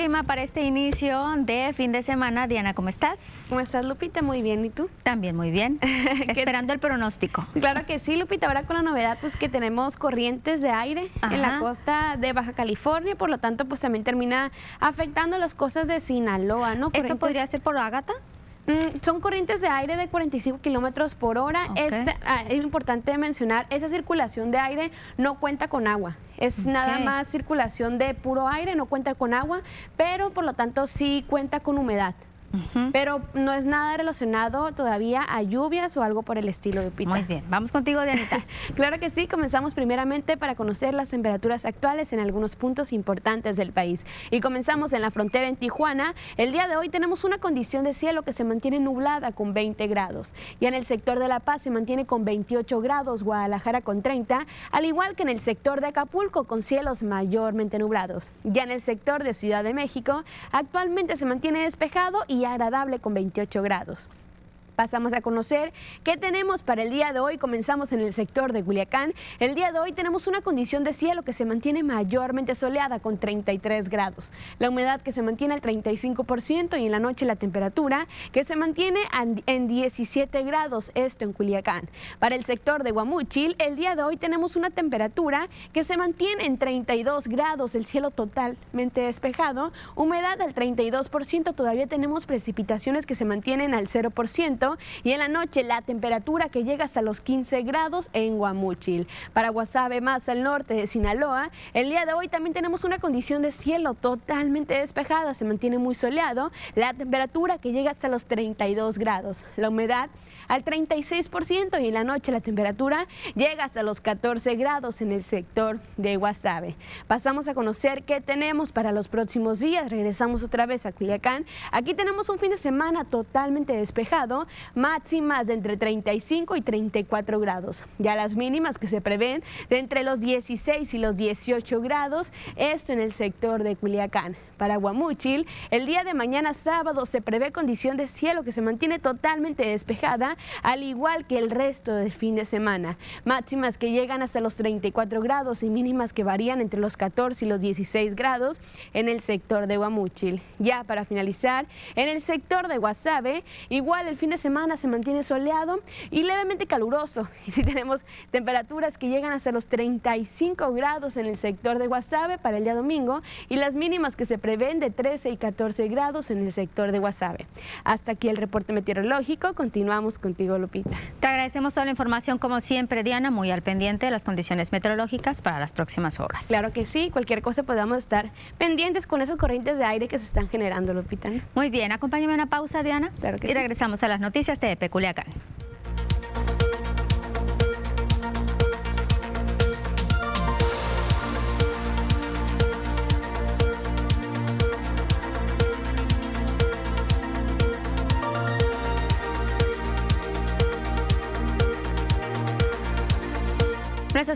Clima para este inicio de fin de semana. Diana, ¿cómo estás? ¿Cómo estás, Lupita? Muy bien. ¿Y tú? También muy bien. Esperando el pronóstico. Claro que sí, Lupita. Ahora con la novedad, pues que tenemos corrientes de aire en la costa de Baja California, por lo tanto, pues también termina afectando las cosas de Sinaloa, ¿no? ¿Esto podría ser por Ágata? Mm, son corrientes de aire de 45 kilómetros por hora. Este, ah, es importante mencionar, esa circulación de aire no cuenta con agua. Es nada más circulación de puro aire, no cuenta con agua, pero por lo tanto sí cuenta con humedad. Pero no es nada relacionado todavía a lluvias o algo por el estilo, de Muy bien, vamos contigo, Dianita. claro que sí, comenzamos primeramente para conocer las temperaturas actuales en algunos puntos importantes del país. Y comenzamos en la frontera en Tijuana. El día de hoy tenemos una condición de cielo que se mantiene nublada con 20 grados. Y en el sector de La Paz se mantiene con 28 grados, Guadalajara con 30, al igual que en el sector de Acapulco con cielos mayormente nublados. Ya en el sector de Ciudad de México actualmente se mantiene despejado y agradable con 28 grados. Pasamos a conocer qué tenemos para el día de hoy. Comenzamos en el sector de Culiacán. El día de hoy tenemos una condición de cielo que se mantiene mayormente soleada con 33 grados. La humedad que se mantiene al 35% y en la noche la temperatura que se mantiene en 17 grados, esto en Culiacán. Para el sector de Guamúchil, el día de hoy tenemos una temperatura que se mantiene en 32 grados, el cielo totalmente despejado, humedad al 32%, todavía tenemos precipitaciones que se mantienen al 0% y en la noche la temperatura que llega hasta los 15 grados en Guamúchil. Para Guasave, más al norte de Sinaloa, el día de hoy también tenemos una condición de cielo totalmente despejada, se mantiene muy soleado, la temperatura que llega hasta los 32 grados, la humedad al 36% y en la noche la temperatura llega hasta los 14 grados en el sector de Guasave. Pasamos a conocer qué tenemos para los próximos días. Regresamos otra vez a Culiacán. Aquí tenemos un fin de semana totalmente despejado, máximas de entre 35 y 34 grados. Ya las mínimas que se prevén de entre los 16 y los 18 grados, esto en el sector de Culiacán. Para Guamúchil, el día de mañana sábado se prevé condición de cielo que se mantiene totalmente despejada al igual que el resto del fin de semana. Máximas que llegan hasta los 34 grados y mínimas que varían entre los 14 y los 16 grados en el sector de Guamúchil. Ya para finalizar, en el sector de Guasave, igual el fin de semana se mantiene soleado y levemente caluroso. Y si tenemos temperaturas que llegan hasta los 35 grados en el sector de Guasave para el día domingo y las mínimas que se prevén de 13 y 14 grados en el sector de Guasave. Hasta aquí el reporte meteorológico. Continuamos con contigo, Lupita. Te agradecemos toda la información, como siempre, Diana, muy al pendiente de las condiciones meteorológicas para las próximas horas. Claro que sí, cualquier cosa podamos estar pendientes con esas corrientes de aire que se están generando, Lupita. Muy bien, acompáñame a una pausa, Diana. Claro que y regresamos a las noticias de Peculiacán.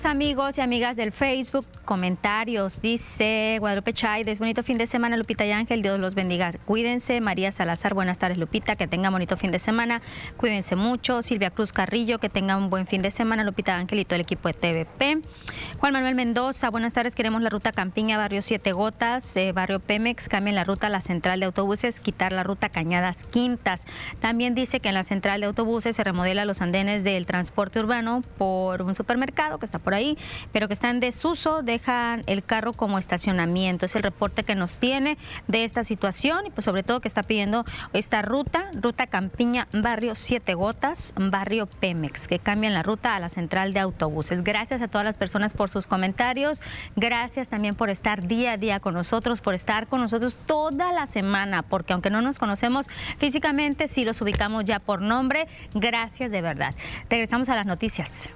Amigos y amigas del Facebook, comentarios, dice Guadalupe Chaides, bonito fin de semana, Lupita y Ángel, Dios los bendiga. Cuídense, María Salazar, buenas tardes, Lupita, que tenga bonito fin de semana, cuídense mucho. Silvia Cruz Carrillo, que tenga un buen fin de semana, Lupita Ángel y todo el equipo de TVP. Juan Manuel Mendoza, buenas tardes, queremos la ruta Campiña, Barrio Siete Gotas, eh, Barrio Pemex, cambien la ruta a la central de autobuses, quitar la ruta Cañadas Quintas. También dice que en la central de autobuses se remodela los andenes del transporte urbano por un supermercado está por ahí, pero que está en desuso, dejan el carro como estacionamiento. Es el reporte que nos tiene de esta situación y pues sobre todo que está pidiendo esta ruta, ruta Campiña, barrio Siete Gotas, barrio Pemex, que cambien la ruta a la central de autobuses. Gracias a todas las personas por sus comentarios, gracias también por estar día a día con nosotros, por estar con nosotros toda la semana, porque aunque no nos conocemos físicamente, sí los ubicamos ya por nombre. Gracias de verdad. Regresamos a las noticias.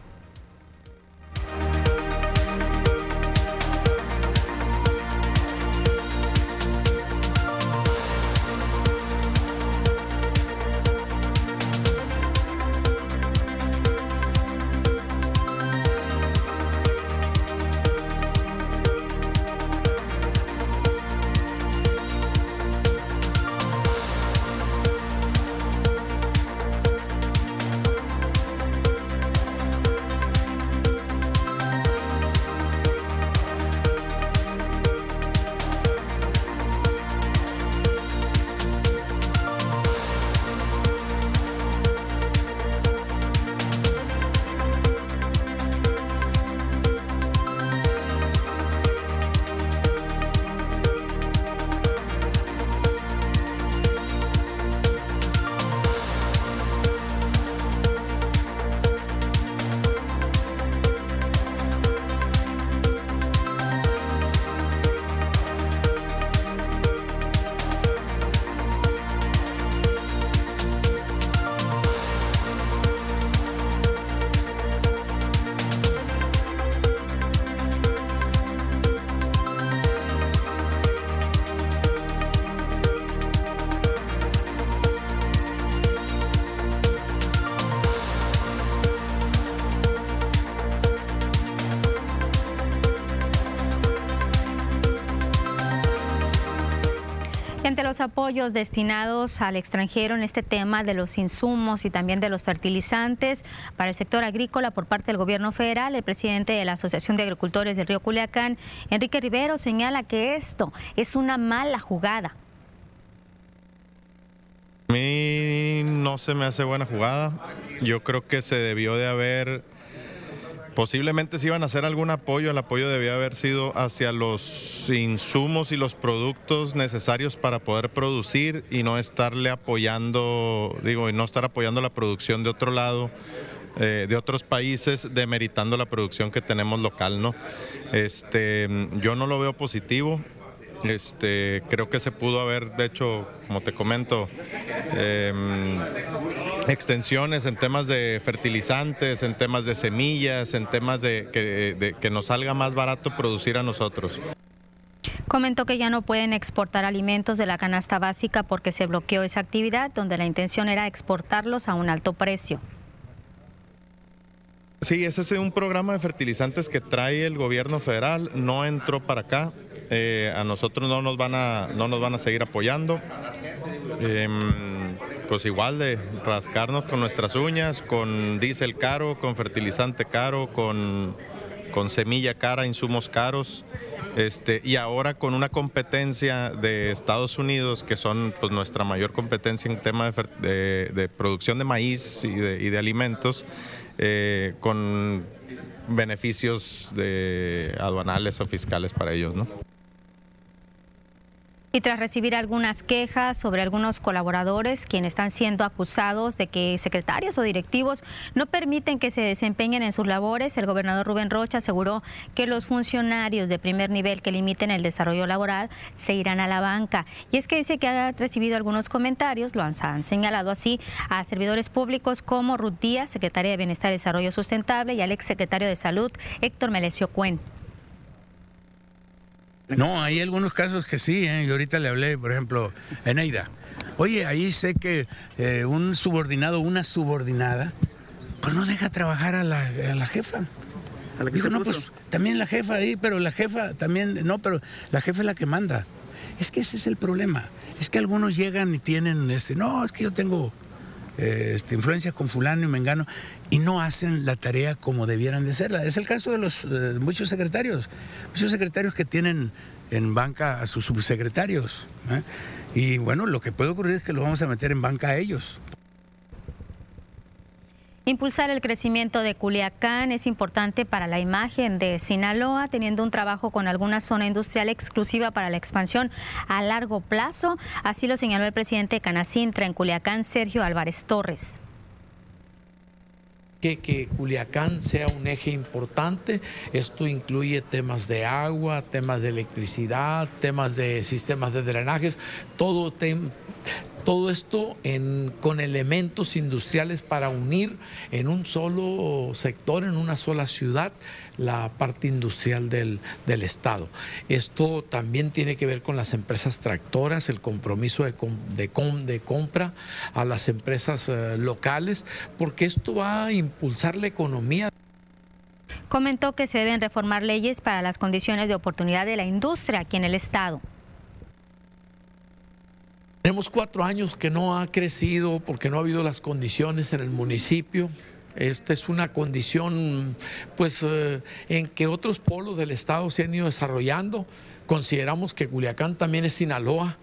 Apoyos destinados al extranjero en este tema de los insumos y también de los fertilizantes para el sector agrícola por parte del gobierno federal, el presidente de la Asociación de Agricultores del Río Culiacán, Enrique Rivero, señala que esto es una mala jugada. A mí no se me hace buena jugada. Yo creo que se debió de haber Posiblemente si iban a hacer algún apoyo, el apoyo debía haber sido hacia los insumos y los productos necesarios para poder producir y no estarle apoyando, digo, y no estar apoyando la producción de otro lado. Eh, de otros países demeritando la producción que tenemos local, ¿no? Este, yo no lo veo positivo. Este, creo que se pudo haber, de hecho, como te comento, em, extensiones en temas de fertilizantes, en temas de semillas, en temas de que, nos salga más barato producir a nosotros. Comentó que ya no pueden exportar alimentos de la canasta básica porque se bloqueó esa actividad donde la intención era exportarlos a un alto precio. Sí, ese es un programa de fertilizantes que trae el gobierno federal, no entró para acá. Eh, a nosotros no nos van a, no nos van a seguir apoyando. Em, pues igual de rascarnos con nuestras uñas, con diésel caro, con fertilizante caro, con, con semilla cara, insumos caros. Este, y ahora con una competencia de Estados Unidos, que son pues, nuestra mayor competencia en tema de, producción de maíz y de, y de alimentos, eh, con beneficios de aduanales o fiscales para ellos, ¿no? Y tras recibir algunas quejas sobre algunos colaboradores quienes están siendo acusados de que secretarios o directivos no permiten que se desempeñen en sus labores, el gobernador Rubén Rocha aseguró que los funcionarios de primer nivel que limiten el desarrollo laboral se irán a la banca. Y es que dice que ha recibido algunos comentarios, lo han, señalado así a servidores públicos como Ruth Díaz, secretaria de Bienestar y Desarrollo Sustentable, y al exsecretario de Salud, Héctor Melesio Cuen. No, hay algunos casos que sí, ¿eh? yo ahorita le hablé, por ejemplo, Eneida. Oye, ahí sé que eh, un subordinado, una subordinada, pues no deja trabajar a la, jefa. ¿A la que Dijo, no, pues también la jefa ahí, pero la jefa también, no, pero la jefa es la que manda. Es que ese es el problema. Es que algunos llegan y tienen, este, no, es que yo tengo eh, este, influencia con fulano y mengano y no hacen la tarea como debieran de hacerla. Es el caso de los eh, muchos secretarios, muchos secretarios que tienen en banca a sus subsecretarios. ¿eh? Y bueno, lo que puede ocurrir es que lo vamos a meter en banca a ellos. Impulsar el crecimiento de Culiacán es importante para la imagen de Sinaloa, teniendo un trabajo con alguna zona industrial exclusiva para la expansión a largo plazo. Así lo señaló el presidente de Canacintra en Culiacán, Sergio Álvarez Torres que, que, Culiacán sea un eje importante. Esto incluye temas de agua, temas de electricidad, temas de sistemas de drenajes, todo, todo esto con elementos industriales para unir en un solo sector, en una sola ciudad, la parte industrial del, Estado. Esto también tiene que ver con las empresas tractoras, el compromiso de, de, compra a las empresas eh, locales, porque esto va a impulsar la economía. Comentó que se deben reformar leyes para las condiciones de oportunidad de la industria aquí en el Estado. Tenemos cuatro años que no ha crecido porque no ha habido las condiciones en el municipio. Esta es una condición pues, eh, en que otros polos del Estado se han ido desarrollando. Consideramos que Culiacán también es Sinaloa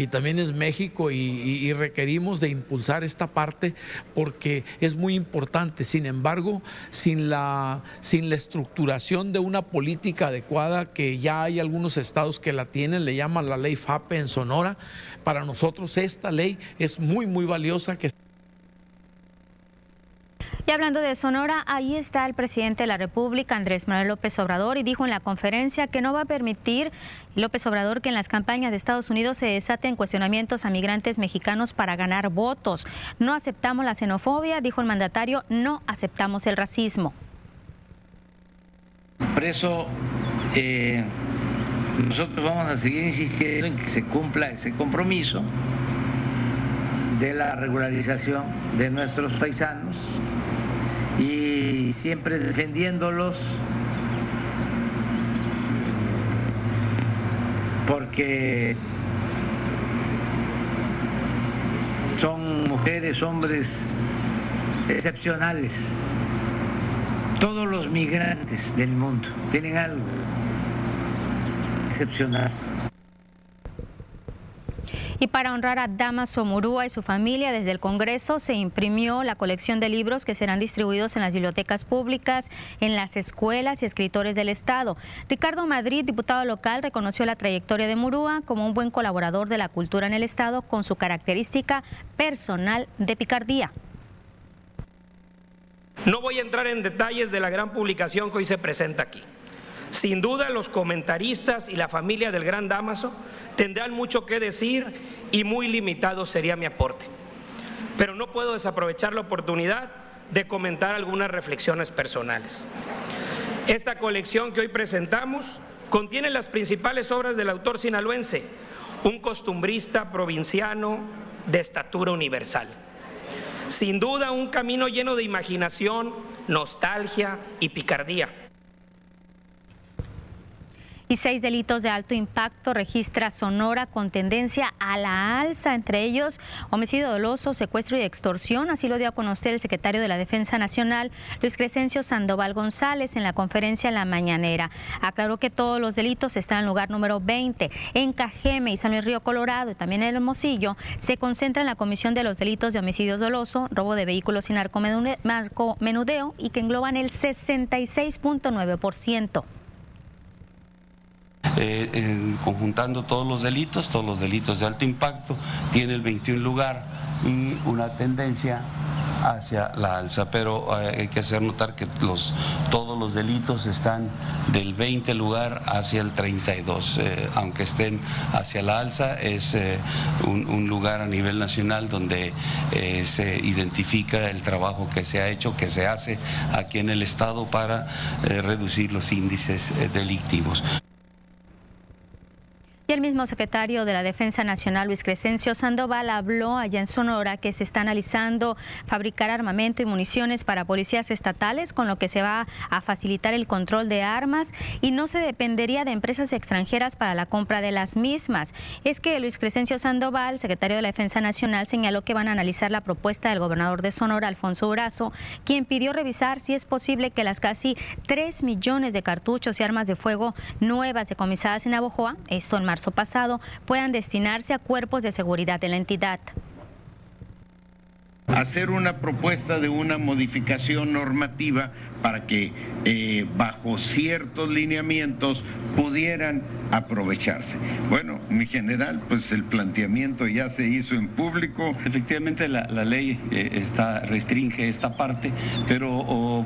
y también es México y, requerimos de impulsar esta parte porque es muy importante. Sin embargo, sin la, sin la estructuración de una política adecuada, que ya hay algunos estados que la tienen, le llaman la ley FAPE en Sonora, para nosotros esta ley es muy, muy valiosa. Que y hablando de Sonora, ahí está el presidente de la República, Andrés Manuel López Obrador, y dijo en la conferencia que no va a permitir López Obrador que en las campañas de Estados Unidos se desaten cuestionamientos a migrantes mexicanos para ganar votos. No aceptamos la xenofobia, dijo el mandatario, no aceptamos el racismo. Por eso eh, nosotros vamos a seguir insistiendo en que se cumpla ese compromiso de la regularización de nuestros paisanos y siempre defendiéndolos porque son mujeres, hombres excepcionales. Todos los migrantes del mundo tienen algo excepcional. Y para honrar a Damaso Murúa y su familia, desde el Congreso se imprimió la colección de libros que serán distribuidos en las bibliotecas públicas, en las escuelas y escritores del Estado. Ricardo Madrid, diputado local, reconoció la trayectoria de Murúa como un buen colaborador de la cultura en el Estado con su característica personal de picardía. No voy a entrar en detalles de la gran publicación que hoy se presenta aquí. Sin duda los comentaristas y la familia del gran Damaso tendrán mucho que decir y muy limitado sería mi aporte. Pero no puedo desaprovechar la oportunidad de comentar algunas reflexiones personales. Esta colección que hoy presentamos contiene las principales obras del autor sinaloense, un costumbrista provinciano de estatura universal. Sin duda un camino lleno de imaginación, nostalgia y picardía y seis delitos de alto impacto registra Sonora con tendencia a la alza, entre ellos homicidio doloso, secuestro y extorsión. Así lo dio a conocer el secretario de la Defensa Nacional, Luis Crescencio Sandoval González, en la conferencia La Mañanera. Aclaró que todos los delitos están en lugar número 20. En Cajeme y San Luis Río Colorado y también en Hermosillo se concentra en la comisión de los delitos de homicidio doloso, robo de vehículos y narcomenudeo y que engloban el 66.9%. Eh, conjuntando todos los delitos, todos los delitos de alto impacto, tiene el 21 lugar y una tendencia hacia la alza, pero eh, hay que hacer notar que los, todos los delitos están del 20 lugar hacia el 32, eh, aunque estén hacia la alza, es un, un, lugar a nivel nacional donde se identifica el trabajo que se ha hecho, que se hace aquí en el Estado para reducir los índices delictivos. Y el mismo secretario de la Defensa Nacional, Luis Crescencio Sandoval, habló allá en Sonora que se está analizando fabricar armamento y municiones para policías estatales, con lo que se va a facilitar el control de armas y no se dependería de empresas extranjeras para la compra de las mismas. Es que Luis Crescencio Sandoval, secretario de la Defensa Nacional, señaló que van a analizar la propuesta del gobernador de Sonora, Alfonso Urazo, quien pidió revisar si es posible que las casi 3 millones de cartuchos y armas de fuego nuevas decomisadas en Abojoa, esto en marzo, pasado puedan destinarse a cuerpos de seguridad de la entidad. Hacer una propuesta de una modificación normativa para que eh, bajo ciertos lineamientos pudieran aprovecharse. Bueno, mi general, pues el planteamiento ya se hizo en público. Efectivamente la, ley eh, está, restringe esta parte, pero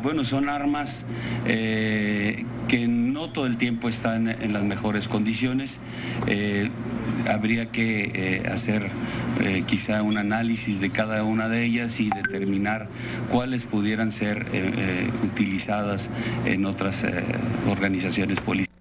bueno, son armas eh, que no todo el tiempo están en las mejores condiciones. habría que hacer quizá un análisis de cada una de ellas y determinar cuáles pudieran ser utilizadas utilizadas en otras eh, organizaciones políticas.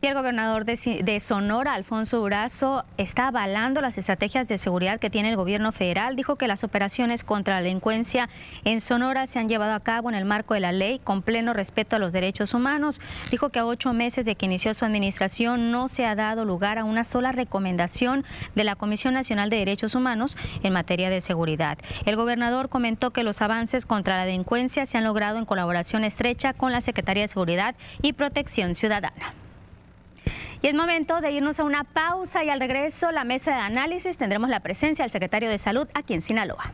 Y el gobernador de, Sonora, Alfonso Durazo, está avalando las estrategias de seguridad que tiene el gobierno federal. Dijo que las operaciones contra la delincuencia en Sonora se han llevado a cabo en el marco de la ley con pleno respeto a los derechos humanos. Dijo que a ocho meses de que inició su administración no se ha dado lugar a una sola recomendación de la Comisión Nacional de Derechos Humanos en materia de seguridad. El gobernador comentó que los avances contra la delincuencia se han logrado en colaboración estrecha con la Secretaría de Seguridad y Protección Ciudadana. Y es momento de irnos a una pausa y al regreso la mesa de análisis tendremos la presencia del secretario de Salud aquí en Sinaloa.